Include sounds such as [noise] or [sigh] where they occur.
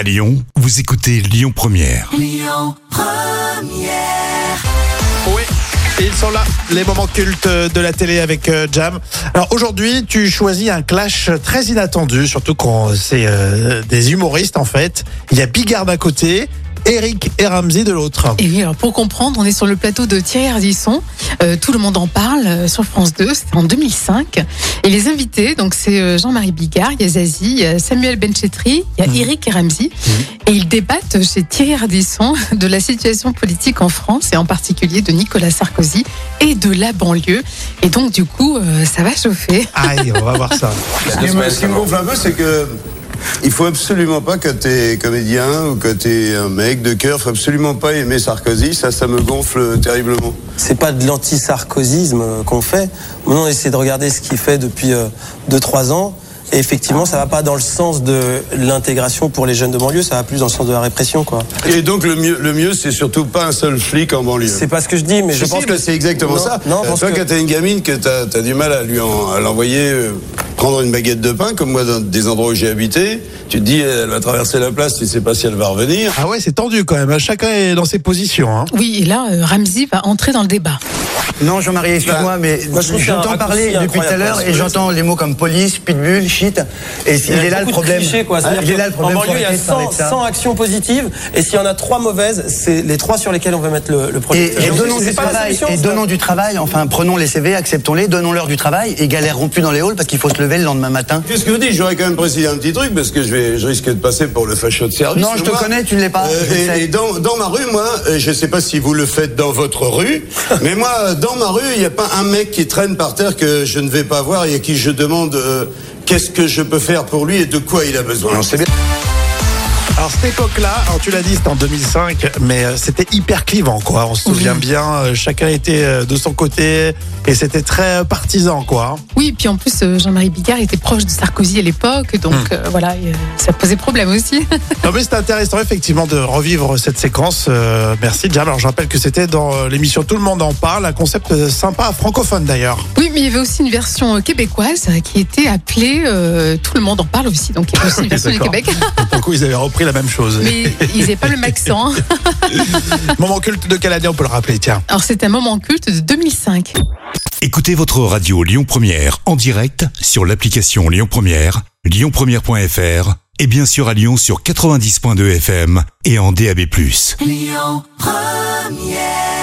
À Lyon, vous écoutez Lyon Première. Oui, ils sont là, les moments cultes de la télé avec euh, Jam. Alors aujourd'hui, tu choisis un clash très inattendu, surtout quand c'est euh, des humoristes en fait. Il y a Bigard d'un côté, Eric et Ramsey de l'autre. Et oui, alors pour comprendre, on est sur le plateau de Thierry Ardisson. Euh, tout le monde en parle euh, sur France 2. C'était en 2005. Et les invités, donc c'est euh, Jean-Marie Bigard, il y a Zazie, il y a Samuel Benchetri, il y a Eric et Ramsey. Et ils débattent chez Thierry Ardisson de la situation politique en France et en particulier de Nicolas Sarkozy et de la banlieue. Et donc du coup, euh, ça va chauffer. Aïe, on va voir ça. Ce qui me, ce qui me gonfle un peu, c'est que il faut absolument pas, quand t'es comédien ou quand t'es un mec de cœur, faut absolument pas aimer Sarkozy. Ça, ça me gonfle terriblement. C'est pas de l'anti-sarkozisme euh, qu'on fait. Maintenant, on essaie de regarder ce qu'il fait depuis 2-3 ans. Et effectivement, ça va pas dans le sens de l'intégration pour les jeunes de banlieue, ça va plus dans le sens de la répression, quoi. Et donc le mieux, le mieux, c'est surtout pas un seul flic en banlieue. C'est pas ce que je dis, mais je Si, pense si, que c'est exactement Non, ça. Non, Euh, toi, que- quand t'as une gamine, que t'as as du mal à lui en- à l'envoyer euh, prendre une baguette de pain, comme moi dans des endroits où j'ai habité, tu te dis, elle va traverser la place, tu sais pas si elle va revenir. Ah ouais, c'est tendu quand même. Chacun est dans ses positions. Hein. Oui, et là, euh, Ramsey va entrer dans le débat. Non, Jean-Marie, excuse-moi, mais j'entends parler depuis tout à l'heure et j'entends les mots comme police, pitbull, shit. Et Il est là le problème. clichés, quoi. Ah, Il est là le problème. En banlieue, il y a arrêter de parler 100, de ça. 100 actions positives, et s'il y en a trois mauvaises, c'est les trois sur lesquelles on veut mettre le, le Et, donnons du travail, solution, et donnons du travail, enfin prenons les CV, acceptons-les, donnons-leur du travail et galéreront plus dans les halls parce qu'il faut se lever le lendemain matin. Qu'est-ce que vous dites? J'aurais quand même précisé un petit truc parce que je vais, je risque de passer pour le facho de service. Non, je te connais, tu ne l'es pas, euh, et- dans, ma rue, moi, euh, je sais pas si vous le faites dans votre rue, [laughs] mais moi, dans ma rue, il n'y a pas un mec qui traîne par terre que je ne vais pas voir et à qui je demande euh, qu'est-ce que je peux faire pour lui et de quoi il a besoin. Alors cette époque-là, alors tu l'as dit, c'était en 2005, mais euh, c'était hyper clivant, quoi. On se souvient bien, euh, chacun était euh, de son côté et c'était très partisan, quoi. Oui, puis en plus, Jean-Marie Bigard était proche de Sarkozy à l'époque, donc Hmm. euh, voilà, ça posait problème aussi. [laughs] Non mais c'est intéressant effectivement de revivre cette séquence. Euh, merci Jam. Alors je rappelle que c'était dans l'émission Tout le monde en parle, un concept sympa francophone d'ailleurs. oui, mais il y avait aussi une version québécoise qui était appelée euh, Tout le monde en parle aussi, donc il y avait aussi une [laughs] version du. Québec. Le coup, ils avaient repris la même chose. Mais ils n'avaient pas le même accent. [laughs] Moment culte de année on peut le rappeler Tiens. Alors c'est un moment culte de 2005. Écoutez votre radio Lyon Première en direct sur l'application Lyon Première, lyonpremière.fr et bien sûr à Lyon sur 90.2 FM et en DAB+. Lyon Première